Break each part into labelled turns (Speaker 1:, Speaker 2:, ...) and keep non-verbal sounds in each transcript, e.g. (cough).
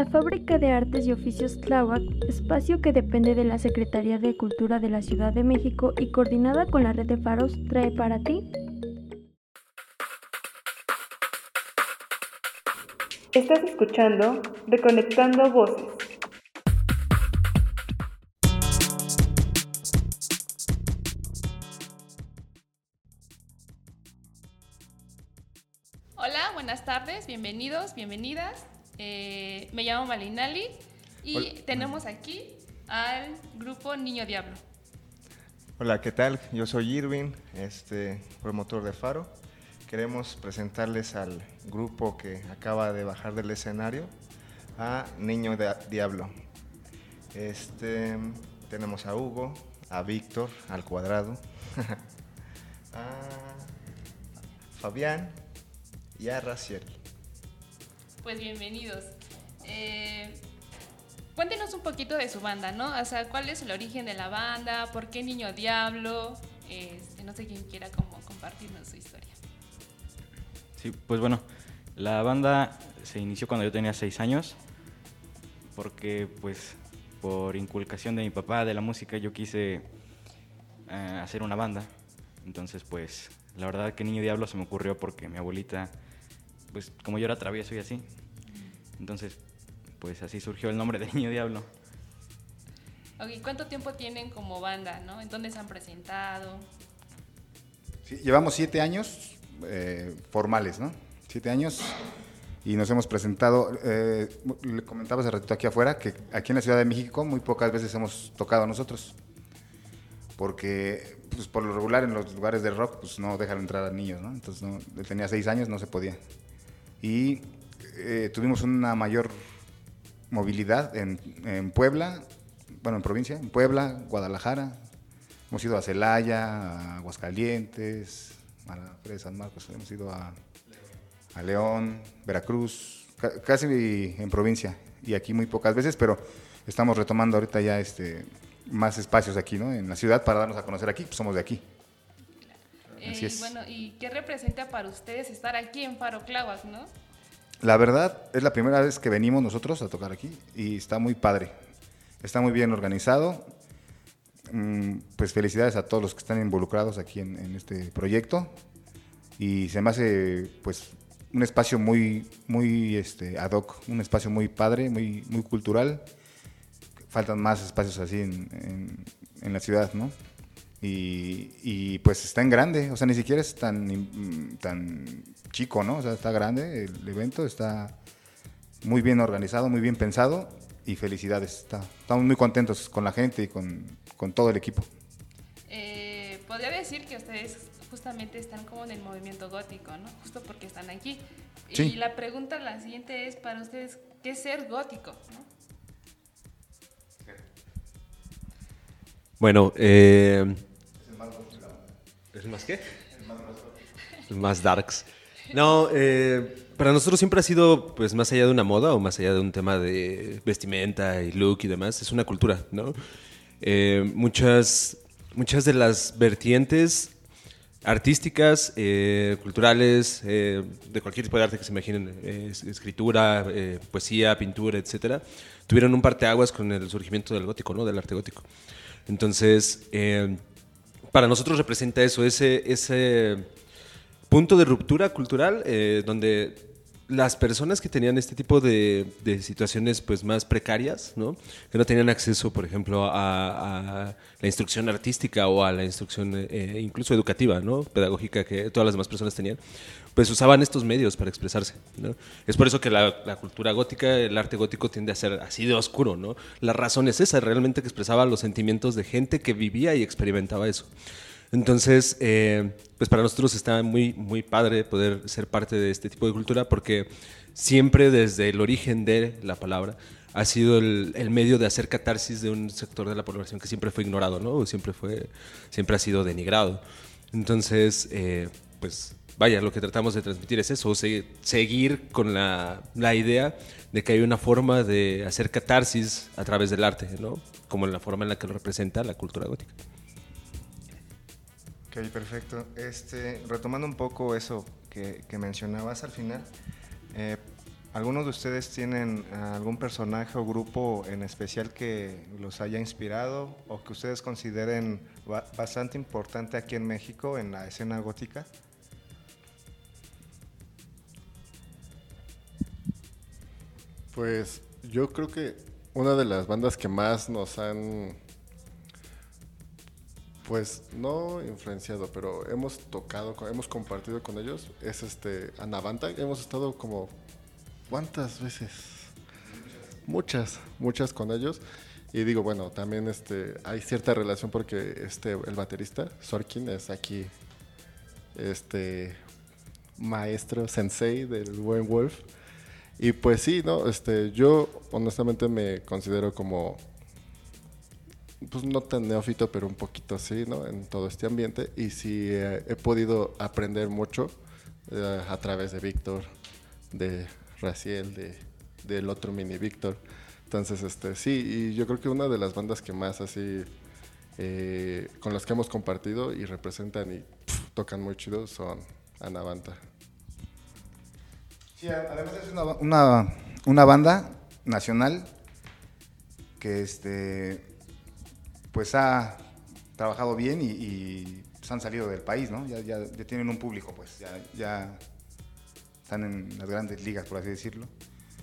Speaker 1: La Fábrica de Artes y Oficios Tláhuac, espacio que depende de la Secretaría de Cultura de la Ciudad de México y coordinada con la red de faros, trae para ti.
Speaker 2: Estás escuchando Reconectando Voces.
Speaker 3: Hola, buenas tardes, bienvenidos, bienvenidas. Eh, me llamo Malinali y tenemos aquí al grupo Niño Diablo.
Speaker 4: Hola, ¿qué tal? Yo soy Irving, este promotor de Faro. Queremos presentarles al grupo que acaba de bajar del escenario, a Niño Diablo. Este, tenemos a Hugo, a Víctor, al cuadrado, (laughs) a Fabián y a Raciel.
Speaker 3: Pues bienvenidos. Eh, cuéntenos un poquito de su banda, ¿no? O sea, ¿cuál es el origen de la banda? ¿Por qué Niño Diablo? Este, no sé quién quiera como compartirnos su historia.
Speaker 5: Sí, pues bueno, la banda se inició cuando yo tenía seis años, porque pues por inculcación de mi papá de la música yo quise eh, hacer una banda. Entonces pues la verdad que Niño Diablo se me ocurrió porque mi abuelita pues como yo era travieso y así, entonces pues así surgió el nombre de Niño Diablo.
Speaker 3: Ok, ¿cuánto tiempo tienen como banda, no? ¿En dónde se han presentado?
Speaker 6: Sí, llevamos siete años eh, formales, ¿no? Siete años y nos hemos presentado, eh, le comentaba hace ratito aquí afuera, que aquí en la Ciudad de México muy pocas veces hemos tocado nosotros, porque pues, por lo regular en los lugares de rock pues no dejan entrar a niños, ¿no? Entonces no, tenía seis años, no se podía y eh, tuvimos una mayor movilidad en, Puebla, bueno, en provincia, en Puebla, Guadalajara. Hemos ido a Celaya, a Aguascalientes, San Marcos, hemos ido a, a León, Veracruz, casi en provincia y aquí muy pocas veces, pero estamos retomando ahorita ya este, más espacios aquí, ¿no? En la ciudad para darnos a conocer aquí, pues somos de aquí.
Speaker 3: Eh, bueno, ¿y qué representa para ustedes estar aquí en Faro Clauac, no?
Speaker 6: La verdad, es la primera vez que venimos nosotros a tocar aquí y está muy padre. Está muy bien organizado. Mm, pues felicidades a todos los que están involucrados aquí en, este proyecto. Y se me hace pues un espacio muy, muy este, ad hoc, un espacio muy padre, muy, muy cultural. Faltan más espacios así en, en la ciudad, ¿no? Y, pues está en grande, o sea, ni siquiera es tan, tan chico, ¿no? O sea, está grande, el evento está muy bien organizado, muy bien pensado y felicidades. estamos muy contentos con la gente y con, todo el equipo.
Speaker 3: Eh, podría decir que ustedes justamente están como en el movimiento gótico, ¿no? Justo porque están aquí. Y la pregunta, la siguiente es para ustedes, ¿qué es ser gótico?
Speaker 7: Bueno, eh, ¿Es más qué? más Más darks. No, eh, para nosotros siempre ha sido, pues, más allá de una moda o más allá de un tema de vestimenta y look y demás, es una cultura, ¿no? Eh, muchas, muchas de las vertientes artísticas, eh, culturales, de cualquier tipo de arte que se imaginen, escritura, poesía, pintura, etcétera, tuvieron un parteaguas con el surgimiento del gótico, ¿no? Del arte gótico. Entonces, para nosotros representa eso, ese, ese punto de ruptura cultural eh, donde las personas que tenían este tipo de, situaciones pues más precarias, ¿no? que no tenían acceso, por ejemplo, a, la instrucción artística o a la instrucción eh, incluso educativa, ¿no? pedagógica que todas las demás personas tenían, pues usaban estos medios para expresarse. ¿no? Es por eso que la, cultura gótica, el arte gótico tiende a ser así de oscuro. ¿no? La razón es esa, realmente que expresaba los sentimientos de gente que vivía y experimentaba eso. Entonces, eh, pues para nosotros está muy, muy padre poder ser parte de este tipo de cultura porque siempre desde el origen de la palabra ha sido el, medio de hacer catarsis de un sector de la población que siempre fue ignorado, ¿no? Siempre, fue, siempre ha sido denigrado. Entonces, eh, pues vaya, lo que tratamos de transmitir es eso, seguir con la, la, idea de que hay una forma de hacer catarsis a través del arte, ¿no? Como la forma en la que lo representa la cultura gótica.
Speaker 4: Ok, perfecto. Este, retomando un poco eso que, mencionabas al final, eh, ¿Algunos de ustedes tienen algún personaje o grupo en especial que los haya inspirado o que ustedes consideren bastante importante aquí en México en la escena gótica?
Speaker 8: Pues yo creo que una de las bandas que más nos han, pues no influenciado, pero hemos tocado, hemos compartido con ellos, es este Anavanta. Hemos estado como ¿Cuántas veces? Muchas, muchas con ellos. Y digo, bueno, también este, hay cierta relación porque este, el baterista, Sorkin, es aquí este maestro, sensei del buen Wolf. Y pues sí, no, este, yo honestamente me considero como, pues no tan neófito, pero un poquito así, ¿no? En todo este ambiente. Y sí he podido aprender mucho eh, a través de Víctor, de Raciel, de, del otro mini Víctor. Entonces, este, sí, y yo creo que una de las bandas que más así, eh, con las que hemos compartido y representan y tocan muy chido son Anavanta.
Speaker 6: Sí, además es una, una, una banda nacional que este, pues ha trabajado bien y, y pues han salido del país, ¿no? Ya, ya, ya tienen un público, pues, ya, ya están en las grandes ligas, por así decirlo.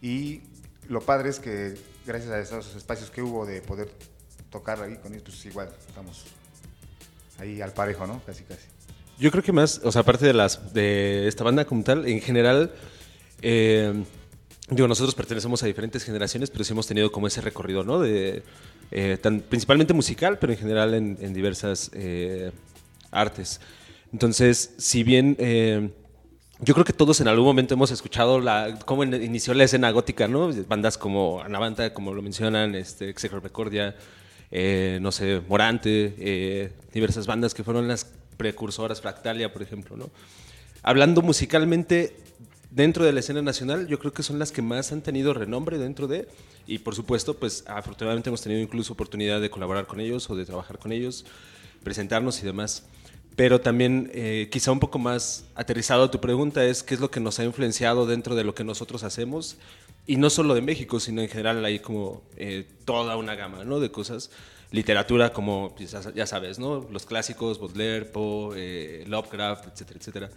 Speaker 6: Y lo padre es que gracias a esos espacios que hubo de poder tocar ahí con ellos, pues igual estamos ahí al parejo, ¿no? Casi, casi.
Speaker 7: Yo creo que más, o sea, aparte de, las, de esta banda como tal, en general, eh, digo, nosotros pertenecemos a diferentes generaciones, pero sí hemos tenido como ese recorrido, ¿no? De, eh, tan, principalmente musical, pero en general en, diversas eh, artes. Entonces, si bien yo creo que todos en algún momento hemos escuchado la, cómo inició la escena gótica, ¿no? Bandas como Anavanta, como lo mencionan, este, Execropecordia, eh, no sé, Morante, eh, diversas bandas que fueron las precursoras, Fractalia, por ejemplo, ¿no? Hablando musicalmente, dentro de la escena nacional, yo creo que son las que más han tenido renombre dentro de, y por supuesto, pues afortunadamente hemos tenido incluso oportunidad de colaborar con ellos o de trabajar con ellos, presentarnos y demás pero también eh, quizá un poco más aterrizado a tu pregunta es qué es lo que nos ha influenciado dentro de lo que nosotros hacemos y no solo de México, sino en general hay como eh, toda una gama ¿no? de cosas. Literatura como, pues, ya sabes, ¿no? los clásicos, Baudelaire, Poe, eh, Lovecraft, etcétera, etcétera.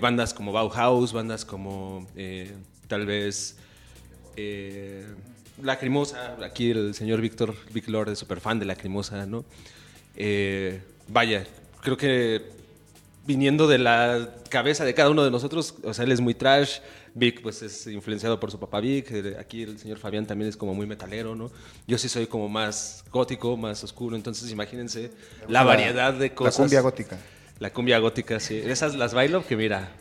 Speaker 7: Bandas como Bauhaus, bandas como tal vez Lacrimosa, aquí el señor Víctor Víctor es súper fan de Lacrimosa, ¿no? vaya, creo que viniendo de la cabeza de cada uno de nosotros, o sea, él es muy trash, Vic pues es influenciado por su papá Vic, eh, aquí el señor Fabián también es como muy metalero, ¿no? Yo sí soy como más gótico, más oscuro, entonces imagínense la, variedad de cosas.
Speaker 6: La cumbia gótica.
Speaker 7: La cumbia gótica, sí. Esas las bailo que mira.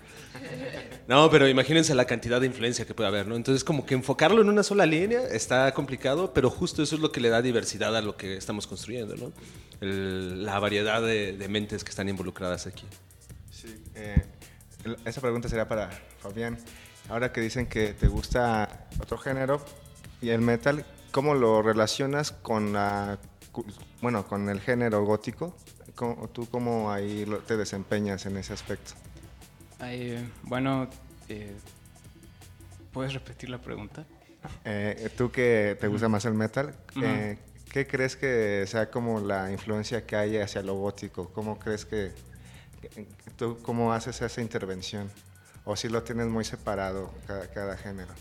Speaker 7: No, pero imagínense la cantidad de influencia que puede haber, ¿no? Entonces, como que enfocarlo en una sola línea está complicado, pero justo eso es lo que le da diversidad a lo que estamos construyendo, ¿no? la variedad de, mentes que están involucradas aquí.
Speaker 4: Sí, eh, esa pregunta sería para Fabián. Ahora que dicen que te gusta otro género y el metal, ¿cómo lo relacionas con la, bueno, con el género gótico? ¿Tú cómo ahí te desempeñas en ese aspecto?
Speaker 9: bueno, eh, ¿puedes repetir la pregunta?
Speaker 4: Eh, tú que te gusta más el metal, eh, ¿qué crees que sea como la influencia que hay hacia lo gótico? ¿Cómo crees que, tú cómo haces esa intervención? ¿O si lo tienes muy separado cada, género?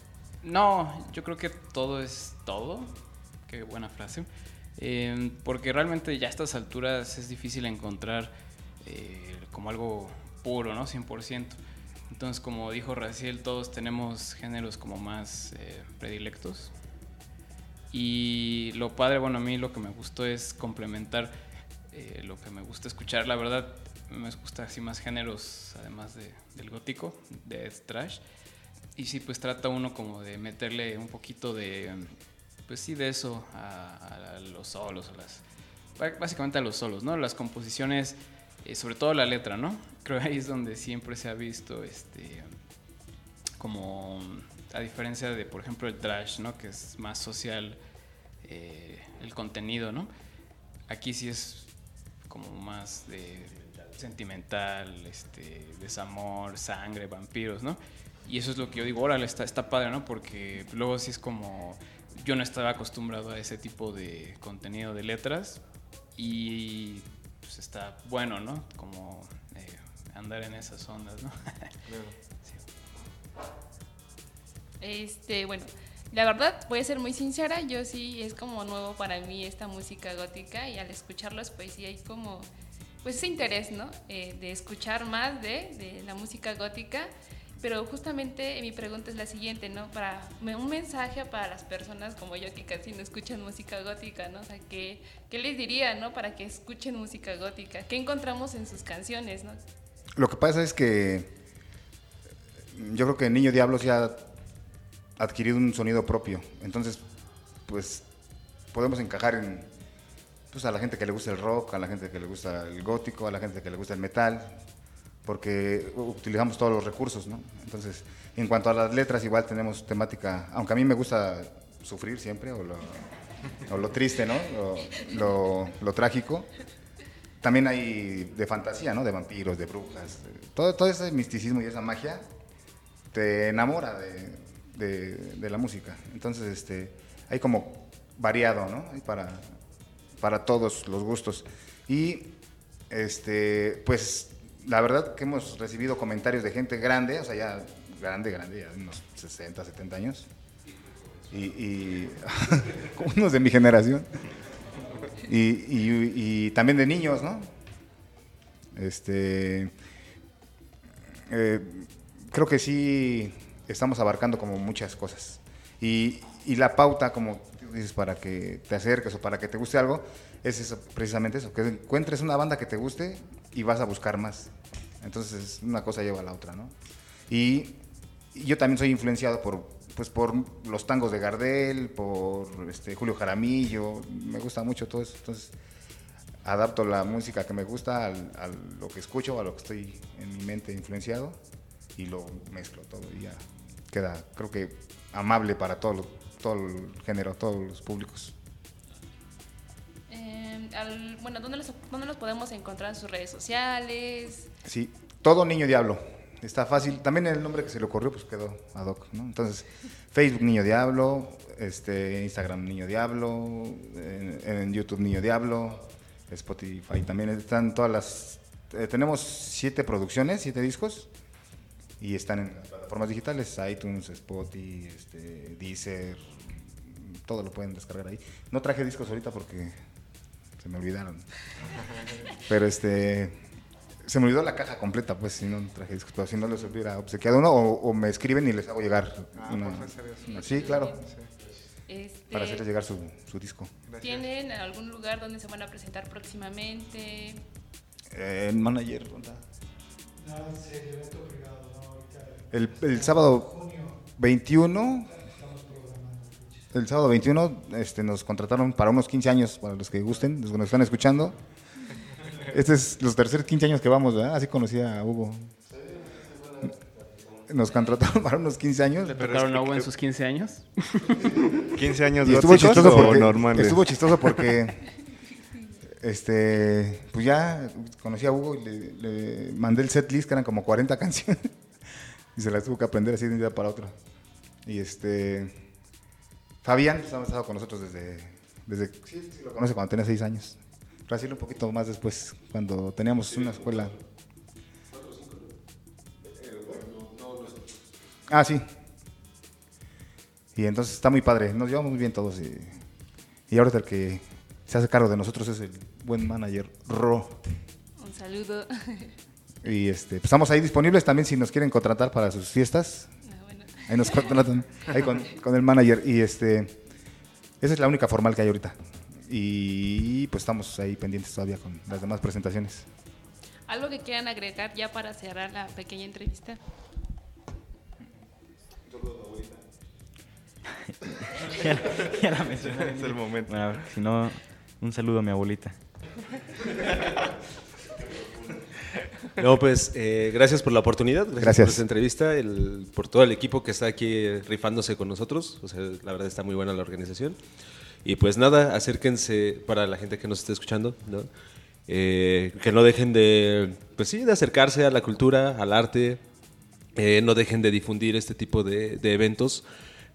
Speaker 9: No, yo creo que todo es todo. Qué buena frase. Porque realmente ya a estas alturas es difícil encontrar como algo puro, ¿no? 100%. Entonces, como dijo Raciel, todos tenemos géneros como más eh, predilectos. Y lo padre, bueno, a mí lo que me gustó es complementar eh, lo que me gusta escuchar. La verdad, me gusta así más géneros, además de, del gótico, de trash. Y sí, pues trata uno como de meterle un poquito de, pues sí, de eso a, los solos, a las, básicamente a los solos, ¿no? Las composiciones eh, sobre todo la letra, ¿no? (laughs) Creo que ahí es donde siempre se ha visto, este, como, a diferencia de, por ejemplo, el trash, ¿no? Que es más social eh, el contenido, ¿no? Aquí sí es como más de sentimental, este, desamor, sangre, vampiros, ¿no? Y eso es lo que yo digo, órale, está, está padre, ¿no? Porque luego sí es como, yo no estaba acostumbrado a ese tipo de contenido de letras y pues está bueno, ¿no? Como eh, andar en esas ondas, ¿no? (laughs)
Speaker 3: Este, bueno, la verdad, voy a ser muy sincera, yo sí es como nuevo para mí esta música gótica y al escucharlos pues sí hay como pues ese interés, ¿no? Eh, de escuchar más de, de, la música gótica. Pero justamente mi pregunta es la siguiente, ¿no? Para un mensaje para las personas como yo que casi no escuchan música gótica, ¿no? ¿qué, qué les diría, ¿no? Para que escuchen música gótica. ¿Qué encontramos en sus canciones.
Speaker 6: Lo que pasa es que yo creo que Niño Diablo ya ha adquirido un sonido propio. Entonces, pues podemos encajar en, pues a la gente que le gusta el rock, a la gente que le gusta el gótico, a la gente que le gusta el metal, porque utilizamos todos los recursos, ¿no? Entonces, en cuanto a las letras, igual tenemos temática, aunque a mí me gusta sufrir siempre, o lo, triste, ¿no? Lo, trágico. También hay de fantasía, ¿no? De vampiros, de brujas. Todo, todo ese misticismo y esa magia te enamora de, de, de la música. Entonces, este, hay como variado, ¿no? Hay para, para todos los gustos. Y este, pues la verdad que hemos recibido comentarios de gente grande, o sea, ya grande, grande, ya unos 60, 70 años. Y, y (laughs) unos de mi generación. Y, también de niños, ¿no? Este, eh, creo que sí estamos abarcando como muchas cosas. Y, la pauta, como dices, para que te acerques o para que te guste algo, es precisamente eso, que encuentres una banda que te guste y vas a buscar más. Entonces, una cosa lleva a la otra, ¿no? Y, yo también soy influenciado por, pues, por los tangos de Gardel, por este, Julio Jaramillo, me gusta mucho todo eso. Entonces, adapto la música que me gusta a lo que escucho, a lo que estoy en mi mente influenciado y lo mezclo todo y ya queda, creo que, amable para todo todo el género, todos los públicos.
Speaker 3: Bueno, ¿dónde los, ¿dónde los podemos encontrar en sus redes sociales?
Speaker 6: Sí, todo Niño Diablo. Está fácil. También el nombre que se le ocurrió pues quedó ad hoc, ¿no? Entonces, Facebook Niño Diablo, este, Instagram Niño Diablo, en, YouTube Niño Diablo, Spotify también están todas las... Eh, tenemos siete producciones, siete discos y están en plataformas digitales, iTunes, Spotify, este, Deezer, todo lo pueden descargar ahí. No traje discos ahorita porque se me olvidaron. Pero este se me olvidó la caja completa, pues si no traje discos, pero si no les hubiera obsequiado uno o, me escriben y les hago llegar
Speaker 4: ah,
Speaker 6: una, Sí, claro. Este, para hacerles llegar su, su disco.
Speaker 3: ¿Tienen algún lugar donde se van a presentar próximamente?
Speaker 6: Eh, manager, el, el sábado 21, el sábado 21 este, nos contrataron para unos 15 años, para los que gusten, los que nos están escuchando. Este es los terceros 15 años que vamos, ¿verdad? Así conocí a Hugo. Nos contrataron (laughs) para unos 15 años.
Speaker 9: ¿Le tocaron a Hugo en sus 15 años? (laughs)
Speaker 4: 15 años
Speaker 6: y estuvo chistoso porque, Estuvo chistoso porque este, pues ya conocí a Hugo y le, le mandé el set list, que eran como 40 canciones (laughs) y se las tuvo que aprender así de un día para otro. Y este. Fabián ha estado con nosotros desde. desde sí, sí, lo conoce cuando tenía seis años. Brasil un poquito más después, cuando teníamos una escuela. Ah, sí. Y entonces está muy padre, nos llevamos muy bien todos. Y, y ahora el que se hace cargo de nosotros es el buen manager Ro.
Speaker 3: Un saludo.
Speaker 6: Y este, pues, estamos ahí disponibles también si nos quieren contratar para sus fiestas. Ah, ahí nos contratan, ahí con, con, el manager. Y este, esa es la única formal que hay ahorita. Y pues estamos ahí pendientes todavía con las demás presentaciones.
Speaker 3: ¿Algo que quieran agregar ya para cerrar la pequeña entrevista? (laughs)
Speaker 5: ya, ya la mencioné.
Speaker 4: Es el momento.
Speaker 5: Bueno, si no, un saludo a mi abuelita. (laughs) (laughs)
Speaker 7: No, pues eh, gracias por la oportunidad,
Speaker 6: gracias, por
Speaker 7: esta entrevista, por todo el equipo que está aquí rifándose con nosotros. O sea, la verdad está muy buena la organización. Y pues nada, acérquense para la gente que nos esté escuchando, ¿no? Eh, que no dejen de, pues sí, de acercarse a la cultura, al arte. eh, no dejen de difundir este tipo de, de eventos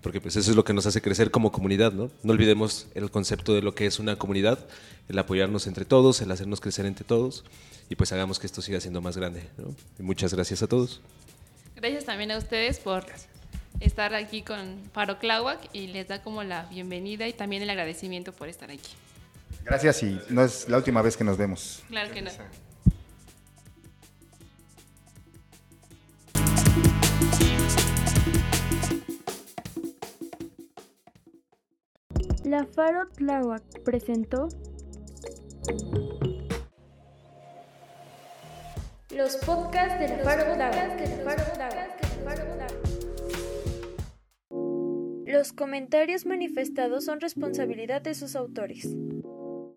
Speaker 7: porque pues eso es lo que nos hace crecer como comunidad, ¿no? No olvidemos el concepto de lo que es una comunidad, el apoyarnos entre todos, el hacernos crecer entre todos y pues hagamos que esto siga siendo más grande, ¿no? Y muchas gracias a todos.
Speaker 3: Gracias también a ustedes por estar aquí con Faro Clauac y les da como la bienvenida y también el agradecimiento por estar aquí.
Speaker 6: Gracias y no es la última vez que nos vemos.
Speaker 3: Claro que no.
Speaker 1: La Faro Tláhuac presentó los podcasts del Faro Tláhuac. Los comentarios manifestados son responsabilidad de sus autores.